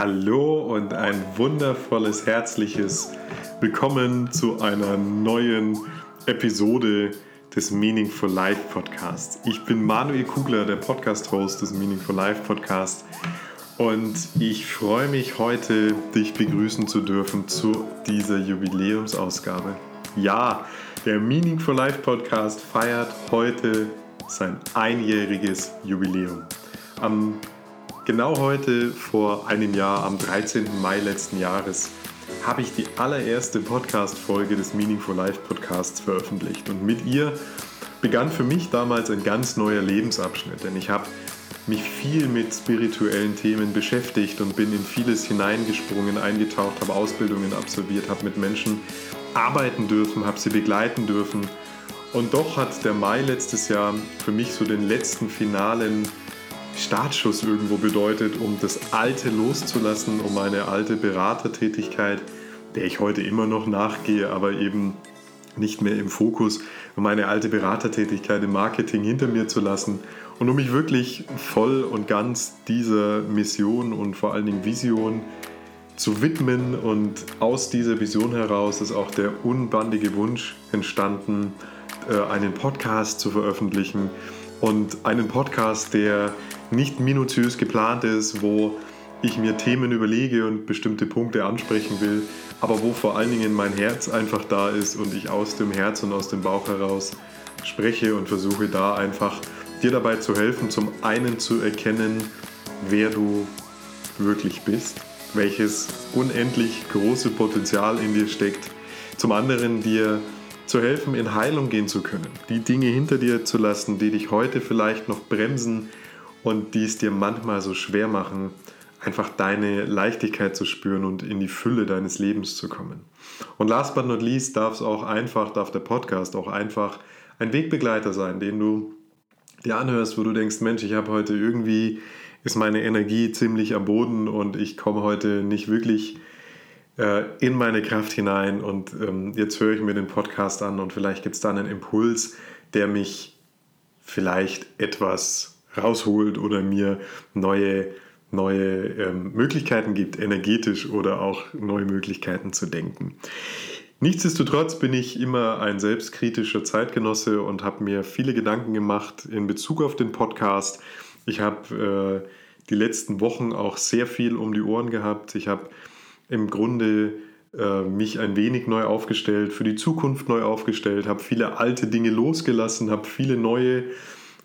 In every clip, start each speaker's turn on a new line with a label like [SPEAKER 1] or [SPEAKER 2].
[SPEAKER 1] Hallo und ein wundervolles, herzliches Willkommen zu einer neuen Episode des Meaningful Life Podcasts. Ich bin Manuel Kugler, der Podcast-Host des Meaningful Life Podcasts und ich freue mich heute, dich begrüßen zu dürfen zu dieser Jubiläumsausgabe. Ja, der Meaningful Life Podcast feiert heute sein einjähriges Jubiläum. Am Genau heute, vor einem Jahr, am 13. Mai letzten Jahres, habe ich die allererste Podcast-Folge des Meaningful Life Podcasts veröffentlicht. Und mit ihr begann für mich damals ein ganz neuer Lebensabschnitt, denn ich habe mich viel mit spirituellen Themen beschäftigt und bin in vieles hineingesprungen, eingetaucht, habe Ausbildungen absolviert, habe mit Menschen arbeiten dürfen, habe sie begleiten dürfen. Und doch hat der Mai letztes Jahr für mich so den letzten finalen Startschuss irgendwo bedeutet, um das Alte loszulassen, um meine alte Beratertätigkeit, der ich heute immer noch nachgehe, aber eben nicht mehr im Fokus, um meine alte Beratertätigkeit im Marketing hinter mir zu lassen und um mich wirklich voll und ganz dieser Mission und vor allen Dingen Vision zu widmen. Und aus dieser Vision heraus ist auch der unbandige Wunsch entstanden, äh, einen Podcast zu veröffentlichen. Und einen Podcast, der nicht minutiös geplant ist, wo ich mir Themen überlege und bestimmte Punkte ansprechen will, aber wo vor allen Dingen mein Herz einfach da ist und ich aus dem Herz und aus dem Bauch heraus spreche und versuche da einfach dir dabei zu helfen, zum einen zu erkennen, wer du wirklich bist, welches unendlich große Potenzial in dir steckt, zum anderen dir zu helfen, in Heilung gehen zu können, die Dinge hinter dir zu lassen, die dich heute vielleicht noch bremsen, und die es dir manchmal so schwer machen, einfach deine Leichtigkeit zu spüren und in die Fülle deines Lebens zu kommen. Und last but not least darf es auch einfach, darf der Podcast auch einfach ein Wegbegleiter sein, den du dir anhörst, wo du denkst, Mensch, ich habe heute irgendwie, ist meine Energie ziemlich am Boden und ich komme heute nicht wirklich äh, in meine Kraft hinein und ähm, jetzt höre ich mir den Podcast an und vielleicht gibt es da einen Impuls, der mich vielleicht etwas rausholt oder mir neue, neue ähm, Möglichkeiten gibt, energetisch oder auch neue Möglichkeiten zu denken. Nichtsdestotrotz bin ich immer ein selbstkritischer Zeitgenosse und habe mir viele Gedanken gemacht in Bezug auf den Podcast. Ich habe äh, die letzten Wochen auch sehr viel um die Ohren gehabt. Ich habe im Grunde äh, mich ein wenig neu aufgestellt, für die Zukunft neu aufgestellt, habe viele alte Dinge losgelassen, habe viele neue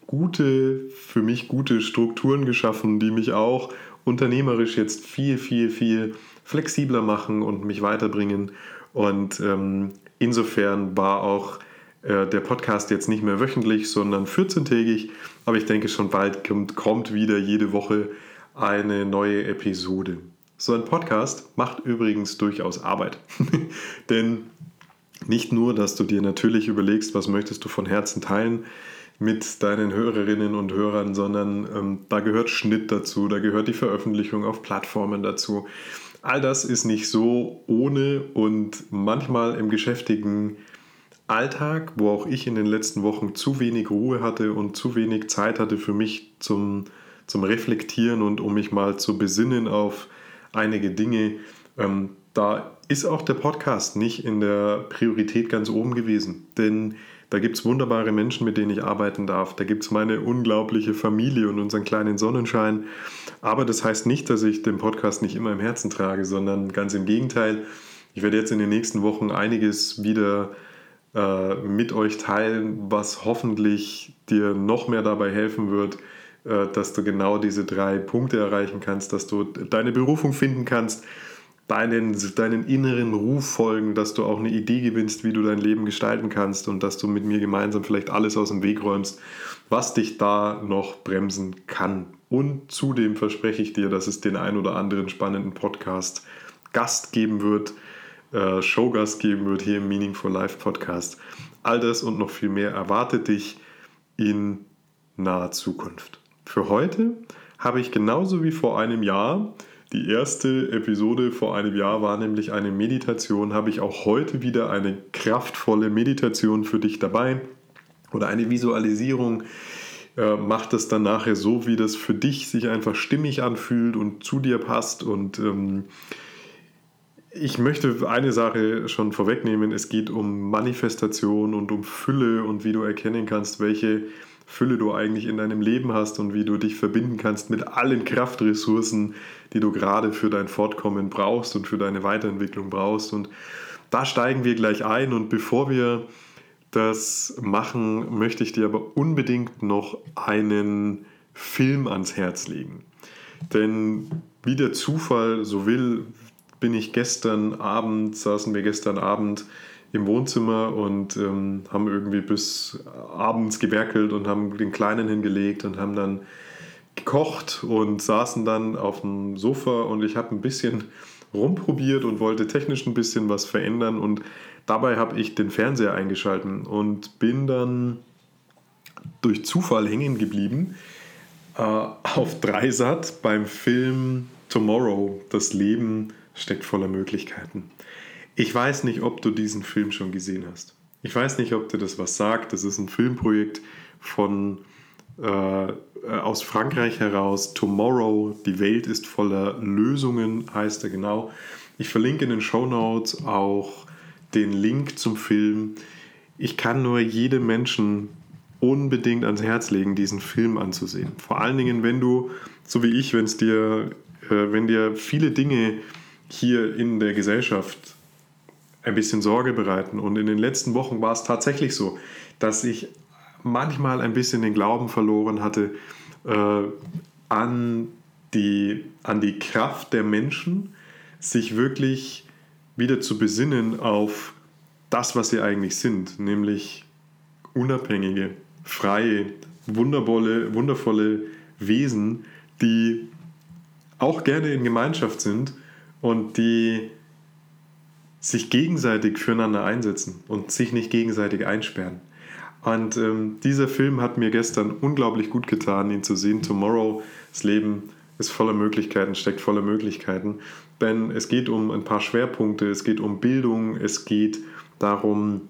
[SPEAKER 1] gute, für mich gute Strukturen geschaffen, die mich auch unternehmerisch jetzt viel, viel, viel flexibler machen und mich weiterbringen. Und ähm, insofern war auch äh, der Podcast jetzt nicht mehr wöchentlich, sondern 14-tägig. Aber ich denke, schon bald kommt, kommt wieder jede Woche eine neue Episode. So ein Podcast macht übrigens durchaus Arbeit. Denn nicht nur, dass du dir natürlich überlegst, was möchtest du von Herzen teilen, mit deinen Hörerinnen und Hörern, sondern ähm, da gehört Schnitt dazu, da gehört die Veröffentlichung auf Plattformen dazu. All das ist nicht so ohne und manchmal im geschäftigen Alltag, wo auch ich in den letzten Wochen zu wenig Ruhe hatte und zu wenig Zeit hatte für mich zum, zum Reflektieren und um mich mal zu besinnen auf einige Dinge, ähm, da ist auch der Podcast nicht in der Priorität ganz oben gewesen. Denn da gibt es wunderbare Menschen, mit denen ich arbeiten darf. Da gibt es meine unglaubliche Familie und unseren kleinen Sonnenschein. Aber das heißt nicht, dass ich den Podcast nicht immer im Herzen trage, sondern ganz im Gegenteil. Ich werde jetzt in den nächsten Wochen einiges wieder äh, mit euch teilen, was hoffentlich dir noch mehr dabei helfen wird, äh, dass du genau diese drei Punkte erreichen kannst, dass du deine Berufung finden kannst deinen, deinen inneren Ruf folgen, dass du auch eine Idee gewinnst, wie du dein Leben gestalten kannst und dass du mit mir gemeinsam vielleicht alles aus dem Weg räumst, was dich da noch bremsen kann. Und zudem verspreche ich dir, dass es den ein oder anderen spannenden Podcast Gast geben wird, äh, Showgast geben wird hier im Meaningful Life Podcast. All das und noch viel mehr erwartet dich in naher Zukunft. Für heute habe ich genauso wie vor einem Jahr die erste Episode vor einem Jahr war nämlich eine Meditation. Habe ich auch heute wieder eine kraftvolle Meditation für dich dabei oder eine Visualisierung, Äh, mach das dann nachher so, wie das für dich sich einfach stimmig anfühlt und zu dir passt. Und ähm, ich möchte eine Sache schon vorwegnehmen. Es geht um Manifestation und um Fülle und wie du erkennen kannst, welche Fülle du eigentlich in deinem Leben hast und wie du dich verbinden kannst mit allen Kraftressourcen, die du gerade für dein Fortkommen brauchst und für deine Weiterentwicklung brauchst. Und da steigen wir gleich ein. Und bevor wir das machen, möchte ich dir aber unbedingt noch einen Film ans Herz legen. Denn wie der Zufall so will, bin ich gestern Abend, saßen wir gestern Abend im Wohnzimmer und ähm, haben irgendwie bis abends gewerkelt und haben den Kleinen hingelegt und haben dann gekocht und saßen dann auf dem Sofa und ich habe ein bisschen rumprobiert und wollte technisch ein bisschen was verändern und dabei habe ich den Fernseher eingeschalten und bin dann durch Zufall hängen geblieben äh, auf Dreisat beim Film Tomorrow, das Leben steckt voller Möglichkeiten. Ich weiß nicht, ob du diesen Film schon gesehen hast. Ich weiß nicht, ob dir das was sagt. Das ist ein Filmprojekt von äh, aus Frankreich heraus. Tomorrow, die Welt ist voller Lösungen, heißt er genau. Ich verlinke in den Show Notes auch den Link zum Film. Ich kann nur jedem Menschen unbedingt ans Herz legen, diesen Film anzusehen. Vor allen Dingen, wenn du, so wie ich, wenn dir, äh, wenn dir viele Dinge hier in der Gesellschaft ein bisschen Sorge bereiten. Und in den letzten Wochen war es tatsächlich so, dass ich manchmal ein bisschen den Glauben verloren hatte äh, an, die, an die Kraft der Menschen, sich wirklich wieder zu besinnen auf das, was sie eigentlich sind, nämlich unabhängige, freie, wundervolle, wundervolle Wesen, die auch gerne in Gemeinschaft sind und die sich gegenseitig füreinander einsetzen und sich nicht gegenseitig einsperren. Und ähm, dieser Film hat mir gestern unglaublich gut getan, ihn zu sehen. Tomorrow, das Leben ist voller Möglichkeiten, steckt voller Möglichkeiten. Denn es geht um ein paar Schwerpunkte, es geht um Bildung, es geht darum,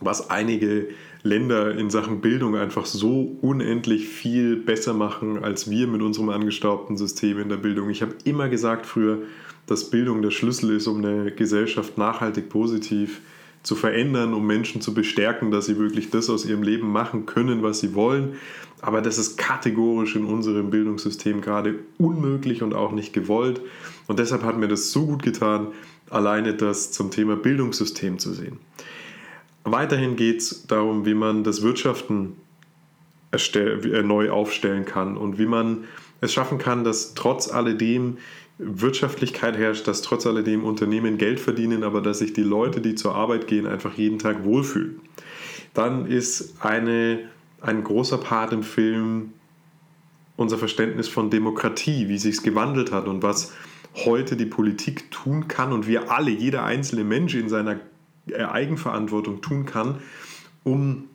[SPEAKER 1] was einige Länder in Sachen Bildung einfach so unendlich viel besser machen als wir mit unserem angestaubten System in der Bildung. Ich habe immer gesagt früher, dass Bildung der Schlüssel ist, um eine Gesellschaft nachhaltig positiv zu verändern, um Menschen zu bestärken, dass sie wirklich das aus ihrem Leben machen können, was sie wollen. Aber das ist kategorisch in unserem Bildungssystem gerade unmöglich und auch nicht gewollt. Und deshalb hat mir das so gut getan, alleine das zum Thema Bildungssystem zu sehen. Weiterhin geht es darum, wie man das Wirtschaften äh, neu aufstellen kann und wie man es schaffen kann, dass trotz alledem Wirtschaftlichkeit herrscht, dass trotz alledem Unternehmen Geld verdienen, aber dass sich die Leute, die zur Arbeit gehen, einfach jeden Tag wohlfühlen. Dann ist eine, ein großer Part im Film unser Verständnis von Demokratie, wie sich es gewandelt hat und was heute die Politik tun kann und wir alle, jeder einzelne Mensch in seiner Eigenverantwortung tun kann, um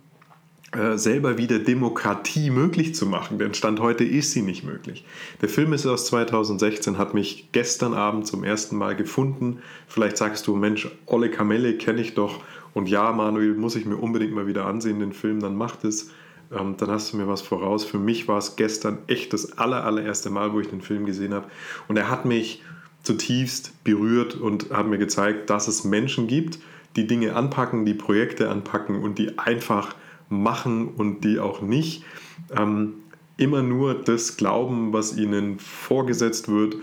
[SPEAKER 1] äh, selber wieder Demokratie möglich zu machen, denn Stand heute ist sie nicht möglich. Der Film ist aus 2016, hat mich gestern Abend zum ersten Mal gefunden. Vielleicht sagst du, Mensch, Olle Kamelle kenne ich doch und ja, Manuel, muss ich mir unbedingt mal wieder ansehen, den Film, dann macht es. Ähm, dann hast du mir was voraus. Für mich war es gestern echt das aller, allererste Mal, wo ich den Film gesehen habe. Und er hat mich zutiefst berührt und hat mir gezeigt, dass es Menschen gibt, die Dinge anpacken, die Projekte anpacken und die einfach machen und die auch nicht ähm, immer nur das glauben, was ihnen vorgesetzt wird,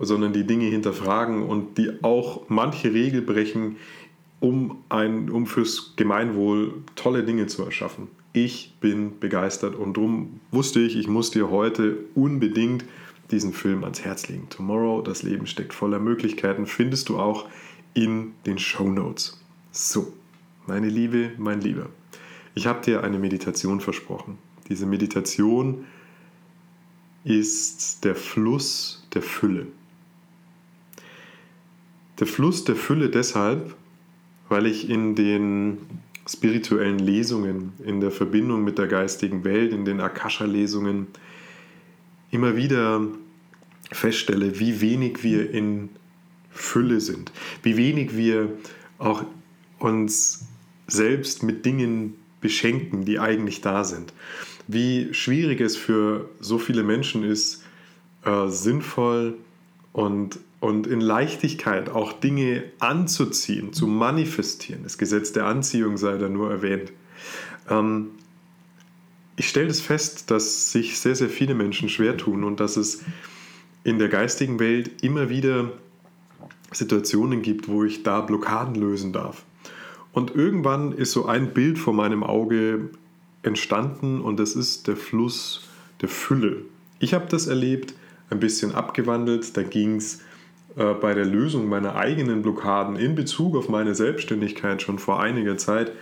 [SPEAKER 1] sondern die Dinge hinterfragen und die auch manche Regel brechen, um, ein, um fürs Gemeinwohl tolle Dinge zu erschaffen. Ich bin begeistert und darum wusste ich, ich muss dir heute unbedingt diesen Film ans Herz legen. Tomorrow, das Leben steckt voller Möglichkeiten, findest du auch in den Show Notes. So, meine Liebe, mein Lieber. Ich habe dir eine Meditation versprochen. Diese Meditation ist der Fluss der Fülle. Der Fluss der Fülle deshalb, weil ich in den spirituellen Lesungen, in der Verbindung mit der geistigen Welt, in den Akasha-Lesungen immer wieder feststelle, wie wenig wir in Fülle sind, wie wenig wir auch uns selbst mit Dingen beschenken, die eigentlich da sind. wie schwierig es für so viele Menschen ist, äh, sinnvoll und, und in Leichtigkeit auch Dinge anzuziehen, zu manifestieren. Das Gesetz der Anziehung sei da nur erwähnt. Ähm, ich stelle es das fest, dass sich sehr, sehr viele Menschen schwer tun und dass es in der geistigen Welt immer wieder Situationen gibt, wo ich da Blockaden lösen darf. Und irgendwann ist so ein Bild vor meinem Auge entstanden und das ist der Fluss der Fülle. Ich habe das erlebt, ein bisschen abgewandelt. Da ging es äh, bei der Lösung meiner eigenen Blockaden in Bezug auf meine Selbstständigkeit schon vor einiger Zeit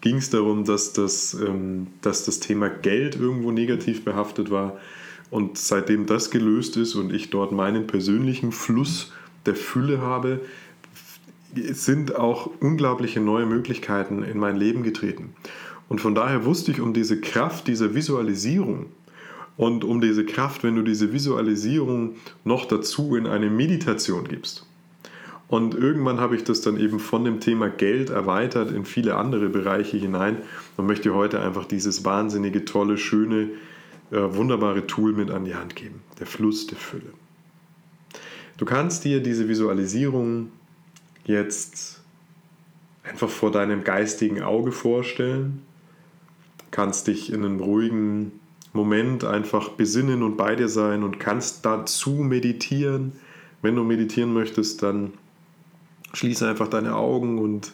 [SPEAKER 1] ging es darum, dass das, ähm, dass das Thema Geld irgendwo negativ behaftet war. Und seitdem das gelöst ist und ich dort meinen persönlichen Fluss der Fülle habe, sind auch unglaubliche neue Möglichkeiten in mein Leben getreten. Und von daher wusste ich um diese Kraft dieser Visualisierung und um diese Kraft, wenn du diese Visualisierung noch dazu in eine Meditation gibst. Und irgendwann habe ich das dann eben von dem Thema Geld erweitert in viele andere Bereiche hinein und möchte heute einfach dieses wahnsinnige, tolle, schöne, äh, wunderbare Tool mit an die Hand geben. Der Fluss der Fülle. Du kannst dir diese Visualisierung jetzt einfach vor deinem geistigen Auge vorstellen, kannst dich in einem ruhigen Moment einfach besinnen und bei dir sein und kannst dazu meditieren. Wenn du meditieren möchtest, dann schließe einfach deine Augen und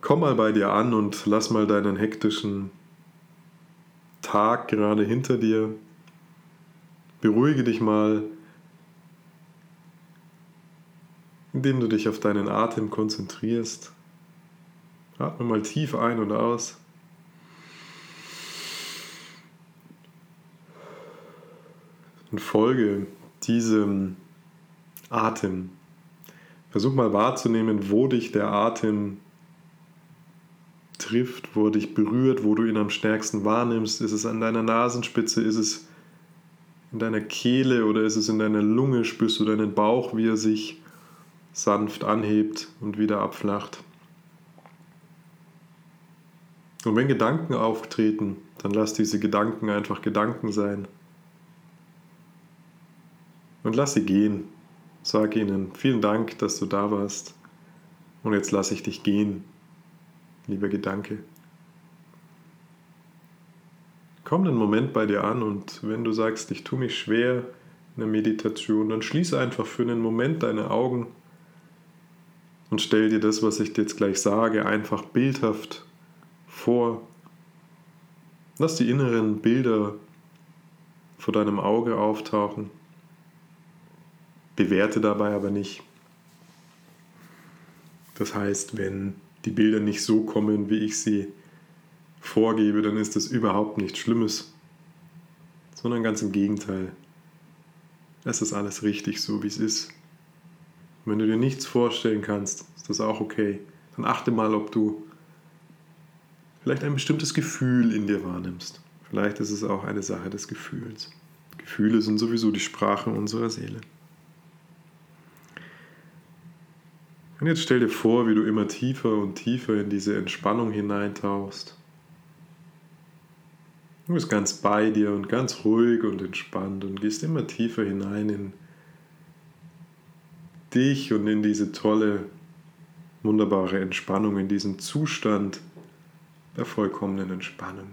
[SPEAKER 1] komm mal bei dir an und lass mal deinen hektischen Tag gerade hinter dir. Beruhige dich mal indem du dich auf deinen Atem konzentrierst. Atme mal tief ein und aus. Und folge diesem Atem. Versuch mal wahrzunehmen, wo dich der Atem trifft, wo dich berührt, wo du ihn am stärksten wahrnimmst. Ist es an deiner Nasenspitze? Ist es in deiner Kehle oder ist es in deiner Lunge? Spürst du deinen Bauch, wie er sich sanft anhebt und wieder abflacht. Und wenn Gedanken auftreten, dann lass diese Gedanken einfach Gedanken sein. Und lass sie gehen. Sag ihnen vielen Dank, dass du da warst. Und jetzt lasse ich dich gehen, lieber Gedanke. Komm einen Moment bei dir an und wenn du sagst, ich tue mich schwer in der Meditation, dann schließe einfach für einen Moment deine Augen und stell dir das, was ich dir jetzt gleich sage, einfach bildhaft vor. Lass die inneren Bilder vor deinem Auge auftauchen. Bewerte dabei aber nicht. Das heißt, wenn die Bilder nicht so kommen, wie ich sie vorgebe, dann ist das überhaupt nichts Schlimmes, sondern ganz im Gegenteil. Es ist alles richtig so, wie es ist. Wenn du dir nichts vorstellen kannst, ist das auch okay. Dann achte mal, ob du vielleicht ein bestimmtes Gefühl in dir wahrnimmst. Vielleicht ist es auch eine Sache des Gefühls. Gefühle sind sowieso die Sprache unserer Seele. Und jetzt stell dir vor, wie du immer tiefer und tiefer in diese Entspannung hineintauchst. Du bist ganz bei dir und ganz ruhig und entspannt und gehst immer tiefer hinein in dich und in diese tolle, wunderbare Entspannung, in diesen Zustand der vollkommenen Entspannung.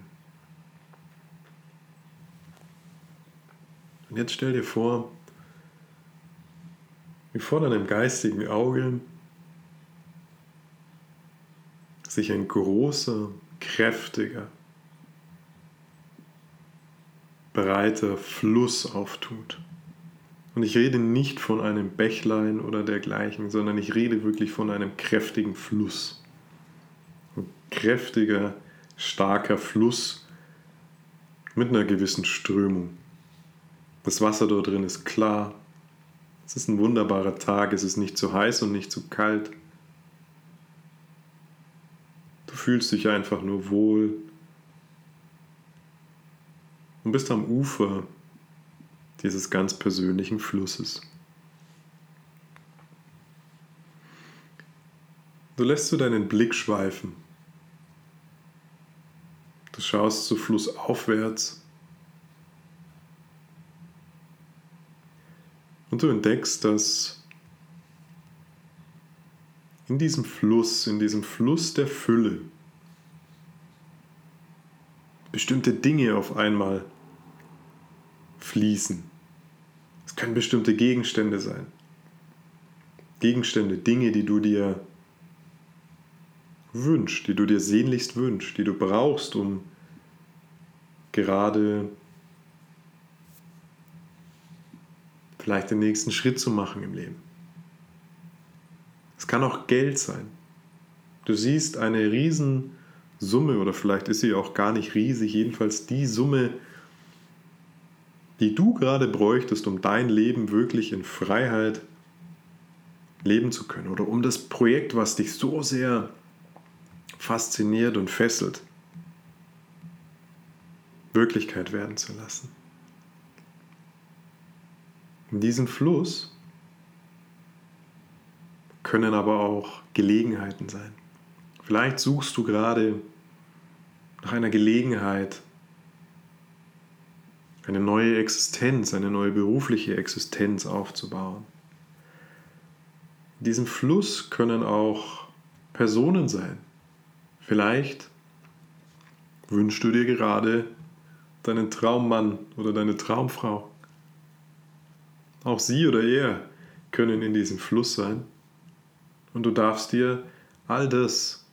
[SPEAKER 1] Und jetzt stell dir vor, wie vor deinem geistigen Auge sich ein großer, kräftiger, breiter Fluss auftut. Und ich rede nicht von einem Bächlein oder dergleichen, sondern ich rede wirklich von einem kräftigen Fluss. Ein kräftiger, starker Fluss mit einer gewissen Strömung. Das Wasser dort drin ist klar. Es ist ein wunderbarer Tag. Es ist nicht zu heiß und nicht zu kalt. Du fühlst dich einfach nur wohl und bist am Ufer dieses ganz persönlichen Flusses. Du lässt du deinen Blick schweifen. Du schaust zu flussaufwärts und du entdeckst, dass in diesem Fluss, in diesem Fluss der Fülle, bestimmte Dinge auf einmal fließen. Es können bestimmte Gegenstände sein. Gegenstände, Dinge, die du dir wünschst, die du dir sehnlichst wünschst, die du brauchst, um gerade vielleicht den nächsten Schritt zu machen im Leben. Es kann auch Geld sein. Du siehst eine Riesensumme oder vielleicht ist sie auch gar nicht riesig, jedenfalls die Summe, die du gerade bräuchtest, um dein Leben wirklich in Freiheit leben zu können oder um das Projekt, was dich so sehr fasziniert und fesselt, Wirklichkeit werden zu lassen. In diesem Fluss können aber auch Gelegenheiten sein. Vielleicht suchst du gerade nach einer Gelegenheit, eine neue Existenz, eine neue berufliche Existenz aufzubauen. In diesem Fluss können auch Personen sein. Vielleicht wünschst du dir gerade deinen Traummann oder deine Traumfrau. Auch sie oder er können in diesem Fluss sein. Und du darfst dir all das,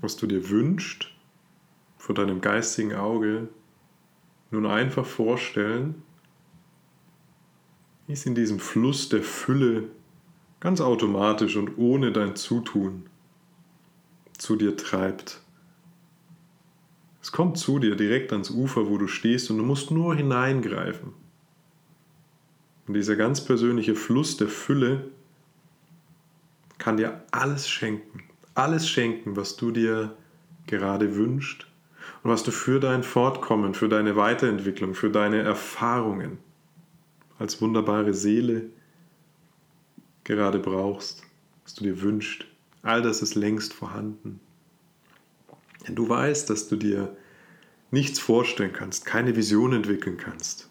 [SPEAKER 1] was du dir wünschst, vor deinem geistigen Auge nun einfach vorstellen, wie es in diesem Fluss der Fülle ganz automatisch und ohne dein Zutun zu dir treibt. Es kommt zu dir direkt ans Ufer, wo du stehst und du musst nur hineingreifen. Und dieser ganz persönliche Fluss der Fülle kann dir alles schenken. Alles schenken, was du dir gerade wünschst und was du für dein Fortkommen, für deine Weiterentwicklung, für deine Erfahrungen als wunderbare Seele gerade brauchst, was du dir wünschst. All das ist längst vorhanden. Denn du weißt, dass du dir nichts vorstellen kannst, keine Vision entwickeln kannst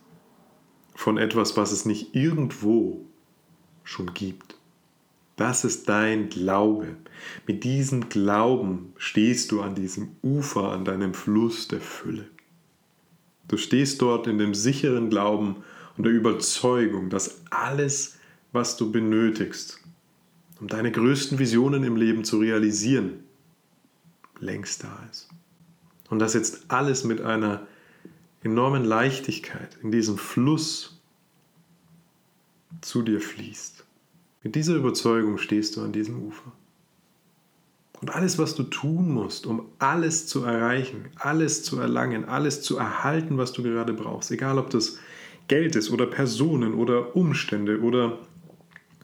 [SPEAKER 1] von etwas, was es nicht irgendwo schon gibt. Das ist dein Glaube. Mit diesem Glauben stehst du an diesem Ufer, an deinem Fluss der Fülle. Du stehst dort in dem sicheren Glauben und der Überzeugung, dass alles, was du benötigst, um deine größten Visionen im Leben zu realisieren, längst da ist. Und dass jetzt alles mit einer enormen Leichtigkeit in diesem Fluss zu dir fließt. Mit dieser Überzeugung stehst du an diesem Ufer. Und alles, was du tun musst, um alles zu erreichen, alles zu erlangen, alles zu erhalten, was du gerade brauchst, egal ob das Geld ist oder Personen oder Umstände oder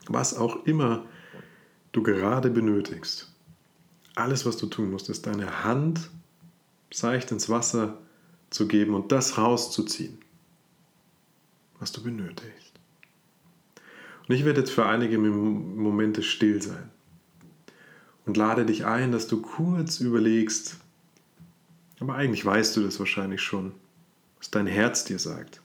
[SPEAKER 1] was auch immer du gerade benötigst. Alles, was du tun musst, ist deine Hand seicht ins Wasser zu geben und das rauszuziehen, was du benötigst. Und ich werde jetzt für einige Momente still sein und lade dich ein, dass du kurz überlegst, aber eigentlich weißt du das wahrscheinlich schon, was dein Herz dir sagt.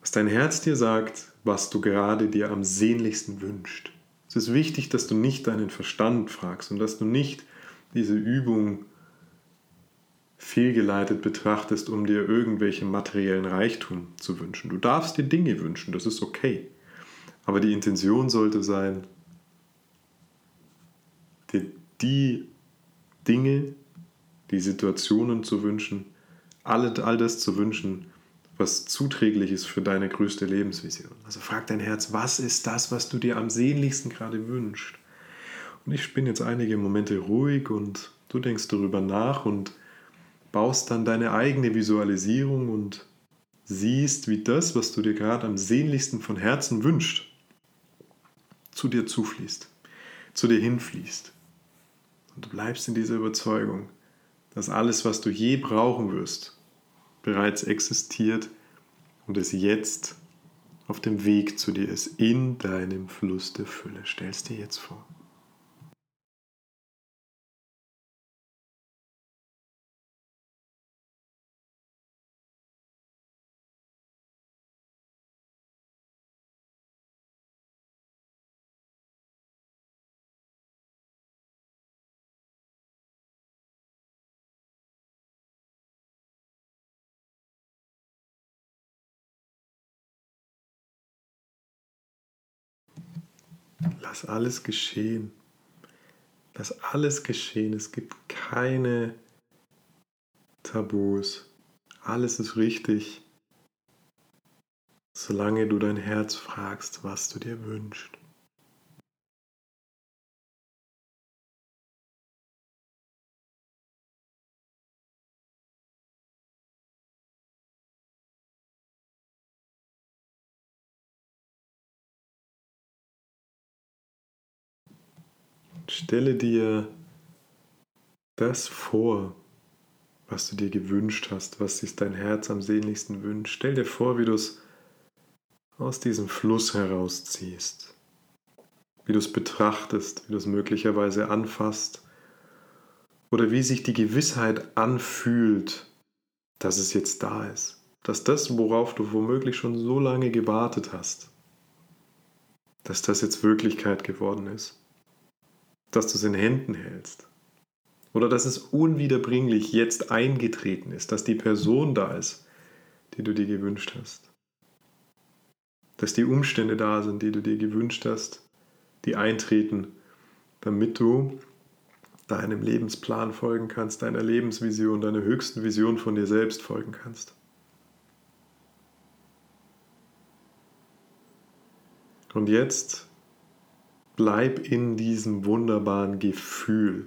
[SPEAKER 1] Was dein Herz dir sagt, was du gerade dir am sehnlichsten wünscht. Es ist wichtig, dass du nicht deinen Verstand fragst und dass du nicht diese Übung fehlgeleitet betrachtest, um dir irgendwelchen materiellen Reichtum zu wünschen. Du darfst dir Dinge wünschen, das ist okay. Aber die Intention sollte sein, dir die Dinge, die Situationen zu wünschen, all, das zu wünschen, was zuträglich ist für deine größte Lebensvision. Also frag dein Herz, was ist das, was du dir am sehnlichsten gerade wünschst? Und ich bin jetzt einige Momente ruhig und du denkst darüber nach und baust dann deine eigene Visualisierung und siehst, wie das, was du dir gerade am sehnlichsten von Herzen wünschst, zu dir zufließt, zu dir hinfließt. Und du bleibst in dieser Überzeugung, dass alles, was du je brauchen wirst, bereits existiert und es jetzt auf dem Weg zu dir ist, in deinem Fluss der Fülle. Stellst dir jetzt vor. Lass alles geschehen. Lass alles geschehen. Es gibt keine Tabus. Alles ist richtig, solange du dein Herz fragst, was du dir wünschst. Stelle dir das vor, was du dir gewünscht hast, was sich dein Herz am sehnlichsten wünscht. Stell dir vor, wie du es aus diesem Fluss herausziehst, wie du es betrachtest, wie du es möglicherweise anfasst oder wie sich die Gewissheit anfühlt, dass es jetzt da ist, dass das, worauf du womöglich schon so lange gewartet hast, dass das jetzt Wirklichkeit geworden ist dass du es in Händen hältst. Oder dass es unwiederbringlich jetzt eingetreten ist, dass die Person da ist, die du dir gewünscht hast. Dass die Umstände da sind, die du dir gewünscht hast, die eintreten, damit du deinem Lebensplan folgen kannst, deiner Lebensvision, deiner höchsten Vision von dir selbst folgen kannst. Und jetzt bleib in diesem wunderbaren Gefühl.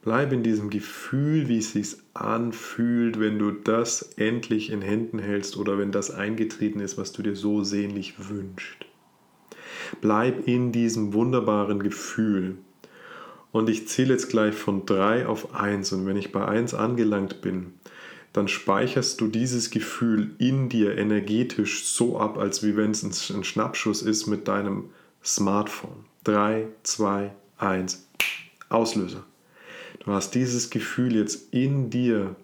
[SPEAKER 1] Bleib in diesem Gefühl, wie es sich anfühlt, wenn du das endlich in Händen hältst oder wenn das eingetreten ist, was du dir so sehnlich wünschst. Bleib in diesem wunderbaren Gefühl. Und ich zähle jetzt gleich von 3 auf 1 und wenn ich bei 1 angelangt bin, dann speicherst du dieses Gefühl in dir energetisch so ab, als wie wenn es ein Schnappschuss ist mit deinem Smartphone. 3, 2, 1. Auslöser. Du hast dieses Gefühl jetzt in dir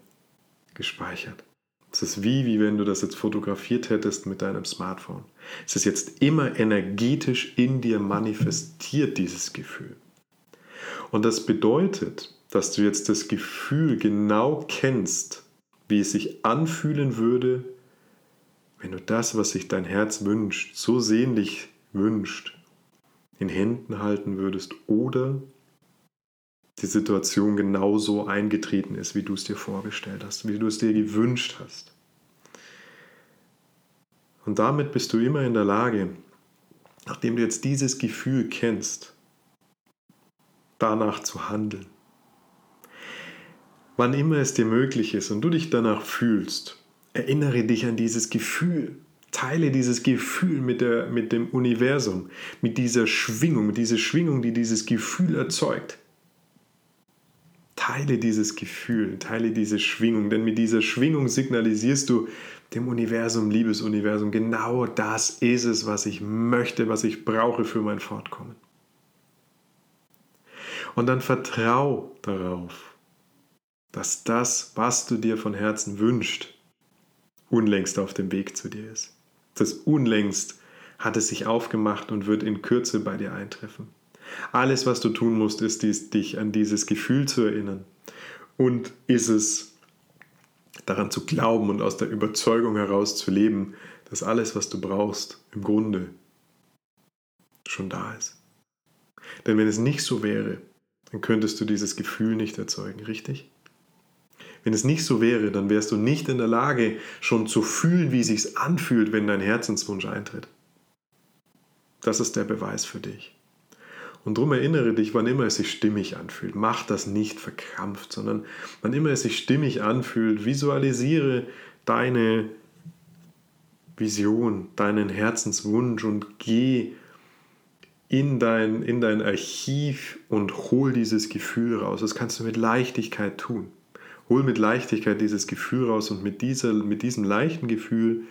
[SPEAKER 1] gespeichert. Es ist wie, wie wenn du das jetzt fotografiert hättest mit deinem Smartphone. Es ist jetzt immer energetisch in dir manifestiert, dieses Gefühl. Und das bedeutet, dass du jetzt das Gefühl genau kennst, wie es sich anfühlen würde, wenn du das, was sich dein Herz wünscht, so sehnlich wünscht, in Händen halten würdest oder die Situation genauso eingetreten ist, wie du es dir vorgestellt hast, wie du es dir gewünscht hast. Und damit bist du immer in der Lage, nachdem du jetzt dieses Gefühl kennst, danach zu handeln. Wann immer es dir möglich ist und du dich danach fühlst, erinnere dich an dieses Gefühl teile dieses Gefühl mit, der, mit dem Universum, mit dieser Schwingung, mit dieser Schwingung, die dieses Gefühl erzeugt. Teile dieses Gefühl, teile diese Schwingung, denn mit dieser Schwingung signalisierst du dem Universum, liebes Universum, genau das ist es, was ich möchte, was ich brauche für mein Fortkommen. Und dann vertrau darauf, dass das, was du dir von Herzen wünschst, unlängst auf dem Weg zu dir ist das unlängst hat es sich aufgemacht und wird in Kürze bei dir eintreffen. Alles, was du tun musst, ist dies, dich an dieses Gefühl zu erinnern und ist es daran zu glauben und aus der Überzeugung heraus zu leben, dass alles, was du brauchst, im Grunde schon da ist. Denn wenn es nicht so wäre, dann könntest du dieses Gefühl nicht erzeugen, richtig? Wenn es nicht so wäre, dann wärst du nicht in der Lage, schon zu fühlen, wie es sich anfühlt, wenn dein Herzenswunsch eintritt. Das ist der Beweis für dich. Und darum erinnere dich, wann immer es sich stimmig anfühlt. Mach das nicht verkrampft, sondern wann immer es sich stimmig anfühlt, visualisiere deine Vision, deinen Herzenswunsch und geh in dein, in dein Archiv und hol dieses Gefühl raus. Das kannst du mit Leichtigkeit tun. Hol mit Leichtigkeit dieses Gefühl raus und mit, dieser, mit diesem leichten Gefühl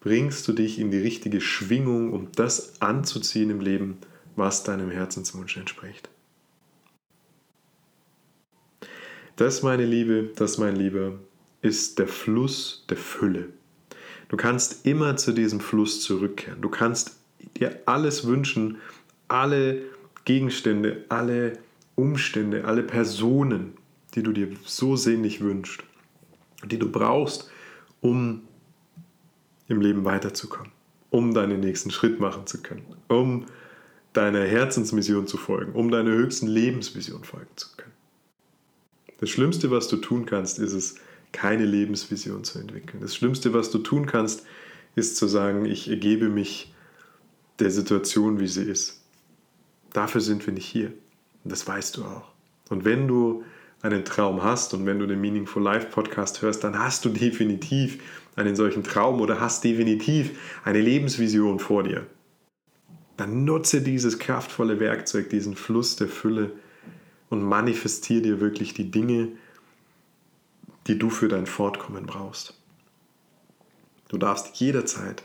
[SPEAKER 1] bringst du dich in die richtige Schwingung, um das anzuziehen im Leben, was deinem Herzenswunsch entspricht. Das, meine Liebe, das, mein Lieber, ist der Fluss der Fülle. Du kannst immer zu diesem Fluss zurückkehren. Du kannst dir alles wünschen, alle Gegenstände, alle Umstände, alle Personen, die du dir so sehnlich wünschst, die du brauchst, um im Leben weiterzukommen, um deinen nächsten Schritt machen zu können, um deiner Herzensmission zu folgen, um deiner höchsten Lebensvision folgen zu können. Das Schlimmste, was du tun kannst, ist es, keine Lebensvision zu entwickeln. Das Schlimmste, was du tun kannst, ist zu sagen, ich ergebe mich der Situation, wie sie ist. Dafür sind wir nicht hier. Und das weißt du auch. Und wenn du einen Traum hast und wenn du den Meaningful Life Podcast hörst, dann hast du definitiv einen solchen Traum oder hast definitiv eine Lebensvision vor dir. Dann nutze dieses kraftvolle Werkzeug, diesen Fluss der Fülle und manifestiere dir wirklich die Dinge, die du für dein Fortkommen brauchst. Du darfst jederzeit,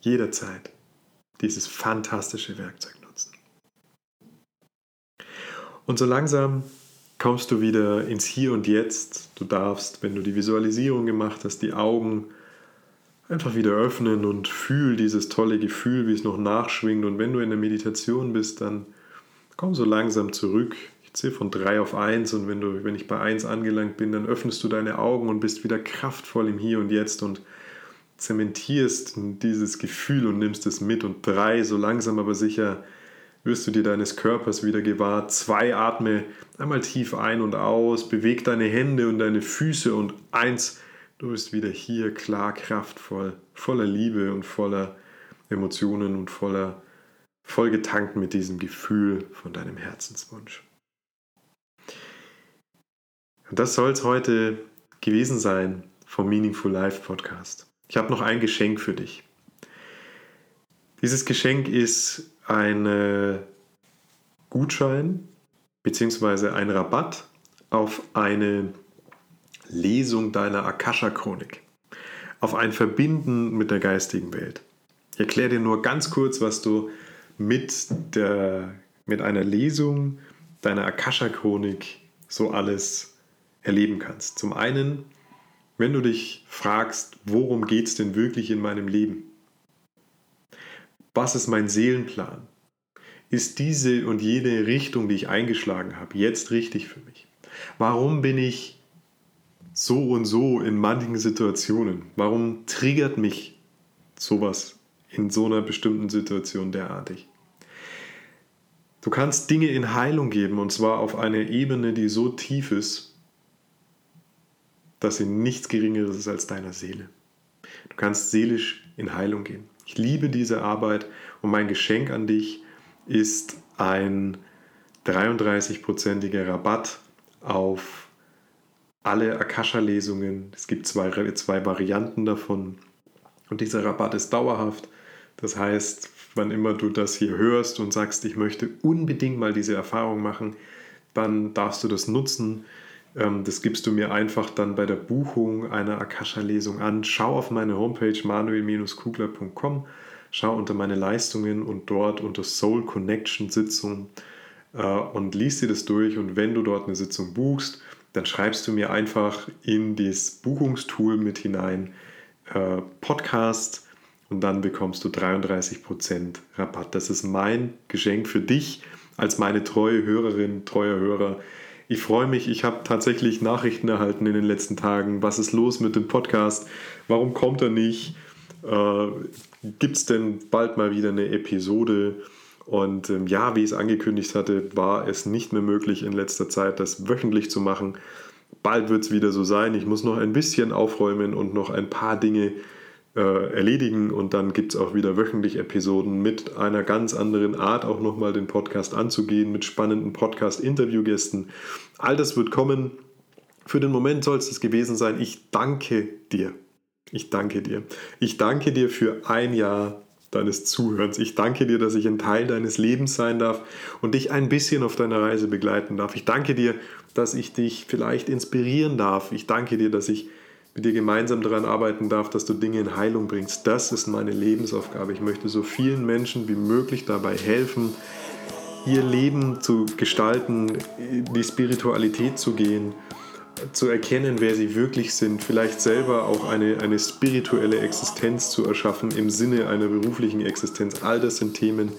[SPEAKER 1] jederzeit dieses fantastische Werkzeug nutzen. Und so langsam kommst du wieder ins Hier und Jetzt. Du darfst, wenn du die Visualisierung gemacht hast, die Augen einfach wieder öffnen und fühl dieses tolle Gefühl, wie es noch nachschwingt. Und wenn du in der Meditation bist, dann komm so langsam zurück. Ich zähle von 3 auf 1 und wenn, du, wenn ich bei 1 angelangt bin, dann öffnest du deine Augen und bist wieder kraftvoll im Hier und Jetzt und zementierst dieses Gefühl und nimmst es mit. Und 3, so langsam aber sicher, wirst du dir deines Körpers wieder gewahr. Zwei, atme einmal tief ein und aus, beweg deine Hände und deine Füße und eins, du bist wieder hier klar, kraftvoll, voller Liebe und voller Emotionen und voller, vollgetankt mit diesem Gefühl von deinem Herzenswunsch. Und das soll es heute gewesen sein vom Meaningful Life Podcast. Ich habe noch ein Geschenk für dich. Dieses Geschenk ist ein äh, Gutschein bzw. ein Rabatt auf eine Lesung deiner Akasha-Chronik, auf ein Verbinden mit der geistigen Welt. Ich erkläre dir nur ganz kurz, was du mit, der, mit einer Lesung deiner Akasha-Chronik so alles erleben kannst. Zum einen, wenn du dich fragst, worum geht es denn wirklich in meinem Leben? Was ist mein Seelenplan? Ist diese und jede Richtung, die ich eingeschlagen habe, jetzt richtig für mich? Warum bin ich so und so in manchen Situationen? Warum triggert mich sowas in so einer bestimmten Situation derartig? Du kannst Dinge in Heilung geben und zwar auf einer Ebene, die so tief ist, dass sie nichts Geringeres ist als deiner Seele. Du kannst seelisch in Heilung gehen. Ich liebe diese Arbeit und mein Geschenk an dich ist ein 33-prozentiger Rabatt auf alle Akasha-Lesungen. Es gibt zwei, zwei Varianten davon und dieser Rabatt ist dauerhaft. Das heißt, wann immer du das hier hörst und sagst, ich möchte unbedingt mal diese Erfahrung machen, dann darfst du das nutzen. Ähm, das gibst du mir einfach dann bei der Buchung einer Akasha-Lesung an. Schau auf meine Homepage manuel-kugler.com, schau unter meine Leistungen und dort unter Soul Connection Sitzung äh, und liest dir das durch. Und wenn du dort eine Sitzung buchst, dann schreibst du mir einfach in das Buchungstool mit hinein äh, Podcast und dann bekommst du 33% Rabatt. Das ist mein Geschenk für dich als meine treue Hörerin, treuer Hörer ich freue mich, ich habe tatsächlich Nachrichten erhalten in den letzten Tagen. Was ist los mit dem Podcast? Warum kommt er nicht? Äh, Gibt es denn bald mal wieder eine Episode? Und ähm, ja, wie ich es angekündigt hatte, war es nicht mehr möglich in letzter Zeit, das wöchentlich zu machen. Bald wird es wieder so sein. Ich muss noch ein bisschen aufräumen und noch ein paar Dinge erledigen und dann gibt es auch wieder wöchentlich Episoden mit einer ganz anderen Art auch nochmal den Podcast anzugehen, mit spannenden Podcast-Interviewgästen. All das wird kommen. Für den Moment soll es das gewesen sein. Ich danke dir. Ich danke dir. Ich danke dir für ein Jahr deines Zuhörens. Ich danke dir, dass ich ein Teil deines Lebens sein darf und dich ein bisschen auf deiner Reise begleiten darf. Ich danke dir, dass ich dich vielleicht inspirieren darf. Ich danke dir, dass ich mit dir gemeinsam daran arbeiten darf, dass du Dinge in Heilung bringst. Das ist meine Lebensaufgabe. Ich möchte so vielen Menschen wie möglich dabei helfen, ihr Leben zu gestalten, die Spiritualität zu gehen, zu erkennen, wer sie wirklich sind, vielleicht selber auch eine, eine spirituelle Existenz zu erschaffen im Sinne einer beruflichen Existenz. All das sind Themen,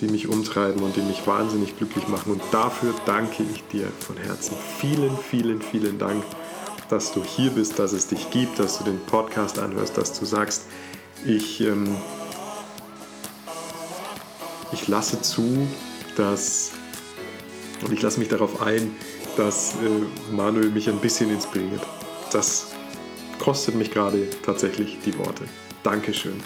[SPEAKER 1] die mich umtreiben und die mich wahnsinnig glücklich machen. Und dafür danke ich dir von Herzen. Vielen, vielen, vielen Dank dass du hier bist, dass es dich gibt, dass du den Podcast anhörst, dass du sagst, ich, ähm, ich lasse zu, dass und ich lasse mich darauf ein, dass äh, Manuel mich ein bisschen inspiriert. Das kostet mich gerade tatsächlich die Worte. Dankeschön.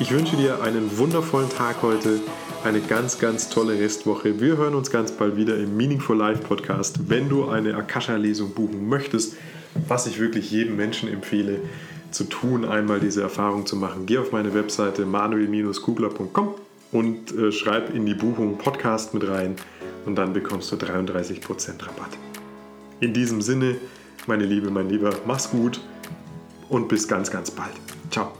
[SPEAKER 1] Ich wünsche dir einen wundervollen Tag heute, eine ganz, ganz tolle Restwoche. Wir hören uns ganz bald wieder im Meaningful Life Podcast. Wenn du eine Akasha-Lesung buchen möchtest, was ich wirklich jedem Menschen empfehle zu tun, einmal diese Erfahrung zu machen, geh auf meine Webseite manuel-kugler.com und äh, schreib in die Buchung Podcast mit rein und dann bekommst du 33% Rabatt. In diesem Sinne, meine Liebe, mein Lieber, mach's gut und bis ganz, ganz bald. Ciao.